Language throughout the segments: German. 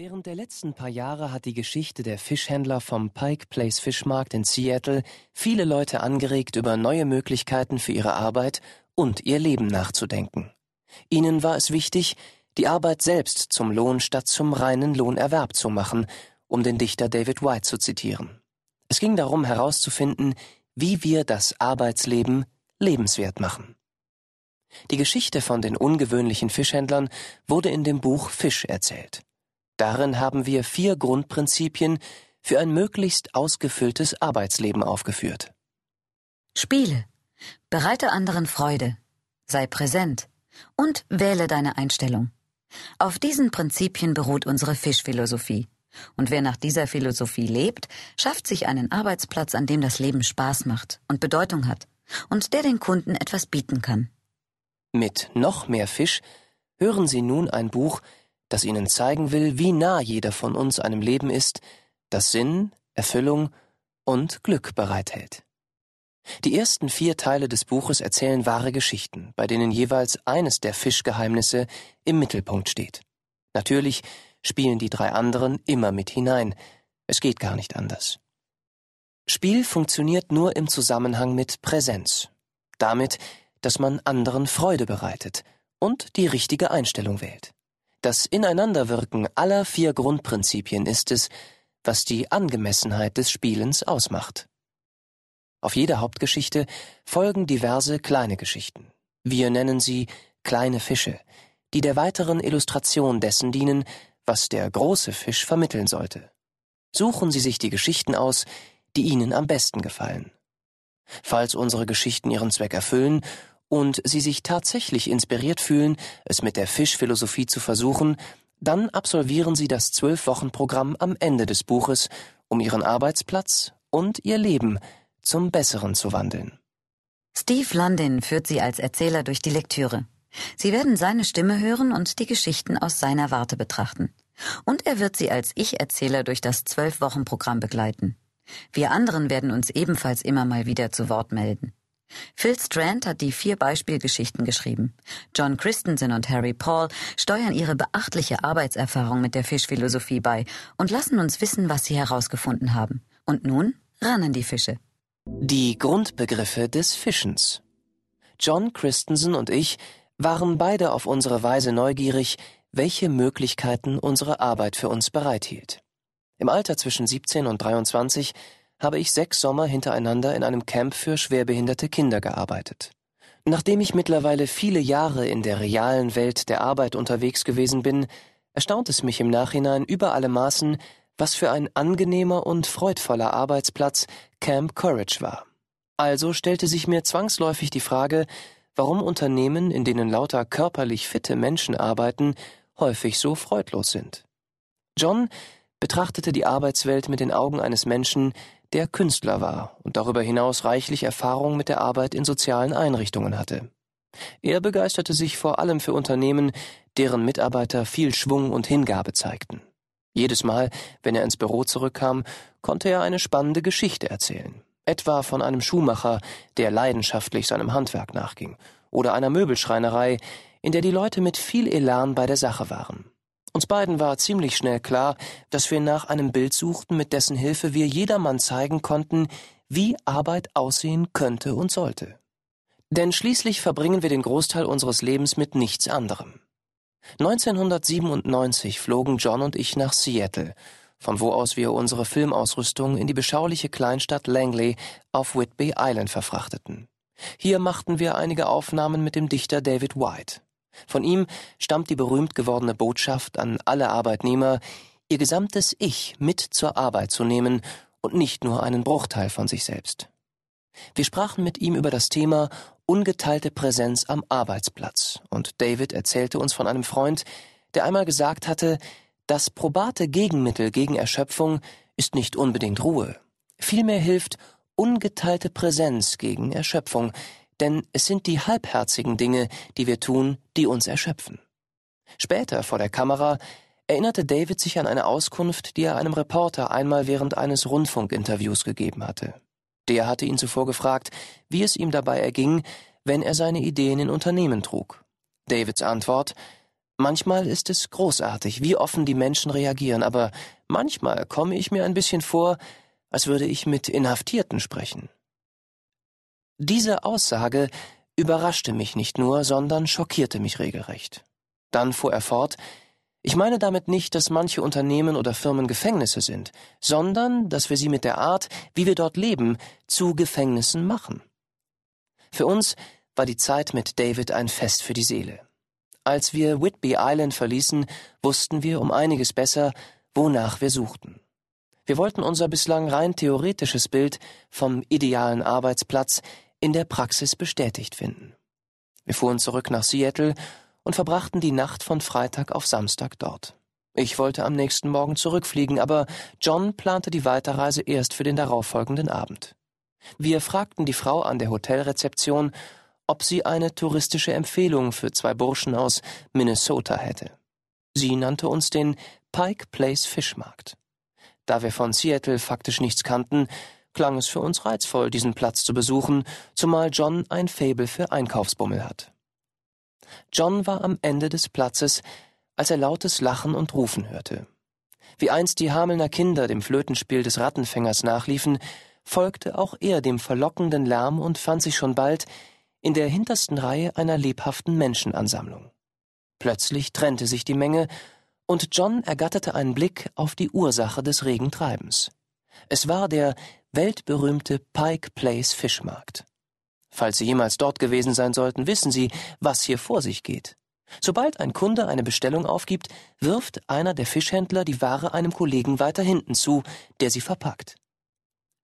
Während der letzten paar Jahre hat die Geschichte der Fischhändler vom Pike Place Fischmarkt in Seattle viele Leute angeregt, über neue Möglichkeiten für ihre Arbeit und ihr Leben nachzudenken. Ihnen war es wichtig, die Arbeit selbst zum Lohn statt zum reinen Lohnerwerb zu machen, um den Dichter David White zu zitieren. Es ging darum herauszufinden, wie wir das Arbeitsleben lebenswert machen. Die Geschichte von den ungewöhnlichen Fischhändlern wurde in dem Buch Fisch erzählt. Darin haben wir vier Grundprinzipien für ein möglichst ausgefülltes Arbeitsleben aufgeführt. Spiele. Bereite anderen Freude. Sei präsent. Und wähle deine Einstellung. Auf diesen Prinzipien beruht unsere Fischphilosophie. Und wer nach dieser Philosophie lebt, schafft sich einen Arbeitsplatz, an dem das Leben Spaß macht und Bedeutung hat und der den Kunden etwas bieten kann. Mit noch mehr Fisch hören Sie nun ein Buch, das ihnen zeigen will, wie nah jeder von uns einem Leben ist, das Sinn, Erfüllung und Glück bereithält. Die ersten vier Teile des Buches erzählen wahre Geschichten, bei denen jeweils eines der Fischgeheimnisse im Mittelpunkt steht. Natürlich spielen die drei anderen immer mit hinein. Es geht gar nicht anders. Spiel funktioniert nur im Zusammenhang mit Präsenz. Damit, dass man anderen Freude bereitet und die richtige Einstellung wählt. Das Ineinanderwirken aller vier Grundprinzipien ist es, was die Angemessenheit des Spielens ausmacht. Auf jede Hauptgeschichte folgen diverse kleine Geschichten. Wir nennen sie kleine Fische, die der weiteren Illustration dessen dienen, was der große Fisch vermitteln sollte. Suchen Sie sich die Geschichten aus, die Ihnen am besten gefallen. Falls unsere Geschichten ihren Zweck erfüllen und Sie sich tatsächlich inspiriert fühlen, es mit der Fischphilosophie zu versuchen, dann absolvieren Sie das Zwölf-Wochen-Programm am Ende des Buches, um Ihren Arbeitsplatz und Ihr Leben zum Besseren zu wandeln. Steve London führt Sie als Erzähler durch die Lektüre. Sie werden seine Stimme hören und die Geschichten aus seiner Warte betrachten. Und er wird Sie als Ich-Erzähler durch das Zwölf-Wochen-Programm begleiten. Wir anderen werden uns ebenfalls immer mal wieder zu Wort melden. Phil Strand hat die vier Beispielgeschichten geschrieben. John Christensen und Harry Paul steuern ihre beachtliche Arbeitserfahrung mit der Fischphilosophie bei und lassen uns wissen, was sie herausgefunden haben. Und nun ran an die Fische. Die Grundbegriffe des Fischens. John Christensen und ich waren beide auf unsere Weise neugierig, welche Möglichkeiten unsere Arbeit für uns bereithielt. Im Alter zwischen 17 und 23 habe ich sechs Sommer hintereinander in einem Camp für schwerbehinderte Kinder gearbeitet. Nachdem ich mittlerweile viele Jahre in der realen Welt der Arbeit unterwegs gewesen bin, erstaunt es mich im Nachhinein über alle Maßen, was für ein angenehmer und freudvoller Arbeitsplatz Camp Courage war. Also stellte sich mir zwangsläufig die Frage, warum Unternehmen, in denen lauter körperlich fitte Menschen arbeiten, häufig so freudlos sind. John betrachtete die Arbeitswelt mit den Augen eines Menschen, der Künstler war und darüber hinaus reichlich Erfahrung mit der Arbeit in sozialen Einrichtungen hatte. Er begeisterte sich vor allem für Unternehmen, deren Mitarbeiter viel Schwung und Hingabe zeigten. Jedes Mal, wenn er ins Büro zurückkam, konnte er eine spannende Geschichte erzählen. Etwa von einem Schuhmacher, der leidenschaftlich seinem Handwerk nachging, oder einer Möbelschreinerei, in der die Leute mit viel Elan bei der Sache waren. Uns beiden war ziemlich schnell klar, dass wir nach einem Bild suchten, mit dessen Hilfe wir jedermann zeigen konnten, wie Arbeit aussehen könnte und sollte. Denn schließlich verbringen wir den Großteil unseres Lebens mit nichts anderem. 1997 flogen John und ich nach Seattle, von wo aus wir unsere Filmausrüstung in die beschauliche Kleinstadt Langley auf Whitby Island verfrachteten. Hier machten wir einige Aufnahmen mit dem Dichter David White. Von ihm stammt die berühmt gewordene Botschaft an alle Arbeitnehmer, ihr gesamtes Ich mit zur Arbeit zu nehmen und nicht nur einen Bruchteil von sich selbst. Wir sprachen mit ihm über das Thema ungeteilte Präsenz am Arbeitsplatz, und David erzählte uns von einem Freund, der einmal gesagt hatte, das probate Gegenmittel gegen Erschöpfung ist nicht unbedingt Ruhe. Vielmehr hilft ungeteilte Präsenz gegen Erschöpfung, denn es sind die halbherzigen Dinge, die wir tun, die uns erschöpfen. Später vor der Kamera erinnerte David sich an eine Auskunft, die er einem Reporter einmal während eines Rundfunkinterviews gegeben hatte. Der hatte ihn zuvor gefragt, wie es ihm dabei erging, wenn er seine Ideen in Unternehmen trug. Davids Antwort Manchmal ist es großartig, wie offen die Menschen reagieren, aber manchmal komme ich mir ein bisschen vor, als würde ich mit Inhaftierten sprechen. Diese Aussage überraschte mich nicht nur, sondern schockierte mich regelrecht. Dann fuhr er fort, ich meine damit nicht, dass manche Unternehmen oder Firmen Gefängnisse sind, sondern dass wir sie mit der Art, wie wir dort leben, zu Gefängnissen machen. Für uns war die Zeit mit David ein Fest für die Seele. Als wir Whitby Island verließen, wussten wir um einiges besser, wonach wir suchten. Wir wollten unser bislang rein theoretisches Bild vom idealen Arbeitsplatz in der Praxis bestätigt finden. Wir fuhren zurück nach Seattle und verbrachten die Nacht von Freitag auf Samstag dort. Ich wollte am nächsten Morgen zurückfliegen, aber John plante die Weiterreise erst für den darauffolgenden Abend. Wir fragten die Frau an der Hotelrezeption, ob sie eine touristische Empfehlung für zwei Burschen aus Minnesota hätte. Sie nannte uns den Pike Place Fischmarkt. Da wir von Seattle faktisch nichts kannten, klang es für uns reizvoll, diesen Platz zu besuchen, zumal John ein Faible für Einkaufsbummel hat. John war am Ende des Platzes, als er lautes Lachen und Rufen hörte. Wie einst die Hamelner Kinder dem Flötenspiel des Rattenfängers nachliefen, folgte auch er dem verlockenden Lärm und fand sich schon bald in der hintersten Reihe einer lebhaften Menschenansammlung. Plötzlich trennte sich die Menge, und John ergatterte einen Blick auf die Ursache des regen Treibens. Es war der weltberühmte Pike Place Fischmarkt. Falls Sie jemals dort gewesen sein sollten, wissen Sie, was hier vor sich geht. Sobald ein Kunde eine Bestellung aufgibt, wirft einer der Fischhändler die Ware einem Kollegen weiter hinten zu, der sie verpackt.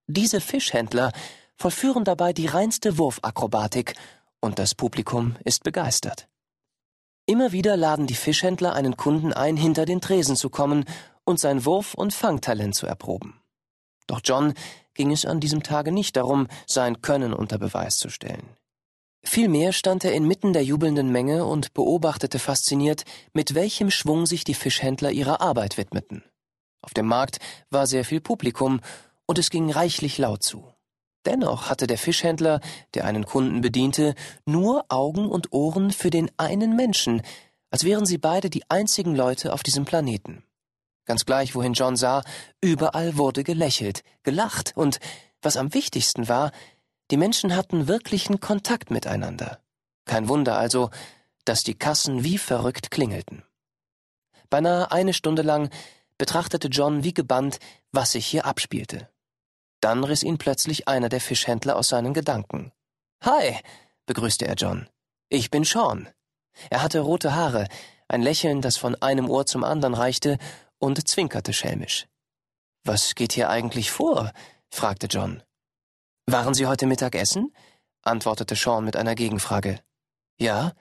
Diese Fischhändler vollführen dabei die reinste Wurfakrobatik, und das Publikum ist begeistert. Immer wieder laden die Fischhändler einen Kunden ein, hinter den Tresen zu kommen und sein Wurf- und Fangtalent zu erproben. Doch John ging es an diesem Tage nicht darum, sein Können unter Beweis zu stellen. Vielmehr stand er inmitten der jubelnden Menge und beobachtete fasziniert, mit welchem Schwung sich die Fischhändler ihrer Arbeit widmeten. Auf dem Markt war sehr viel Publikum, und es ging reichlich laut zu. Dennoch hatte der Fischhändler, der einen Kunden bediente, nur Augen und Ohren für den einen Menschen, als wären sie beide die einzigen Leute auf diesem Planeten. Ganz gleich, wohin John sah, überall wurde gelächelt, gelacht und, was am wichtigsten war, die Menschen hatten wirklichen Kontakt miteinander. Kein Wunder also, dass die Kassen wie verrückt klingelten. Beinahe eine Stunde lang betrachtete John wie gebannt, was sich hier abspielte. Dann riss ihn plötzlich einer der Fischhändler aus seinen Gedanken. Hi, begrüßte er John. Ich bin Sean. Er hatte rote Haare, ein Lächeln, das von einem Ohr zum anderen reichte, und zwinkerte schelmisch. Was geht hier eigentlich vor? fragte John. Waren Sie heute Mittag essen? antwortete Sean mit einer Gegenfrage. Ja,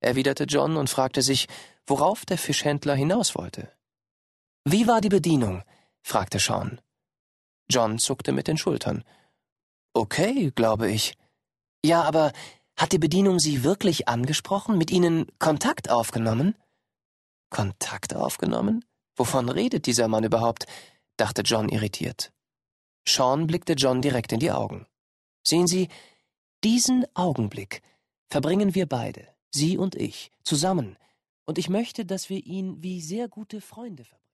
erwiderte John und fragte sich, worauf der Fischhändler hinaus wollte. Wie war die Bedienung? fragte Sean. John zuckte mit den Schultern. Okay, glaube ich. Ja, aber hat die Bedienung Sie wirklich angesprochen, mit Ihnen Kontakt aufgenommen? Kontakt aufgenommen? Wovon redet dieser Mann überhaupt? dachte John irritiert. Sean blickte John direkt in die Augen. Sehen Sie, diesen Augenblick verbringen wir beide, Sie und ich, zusammen, und ich möchte, dass wir ihn wie sehr gute Freunde verbringen.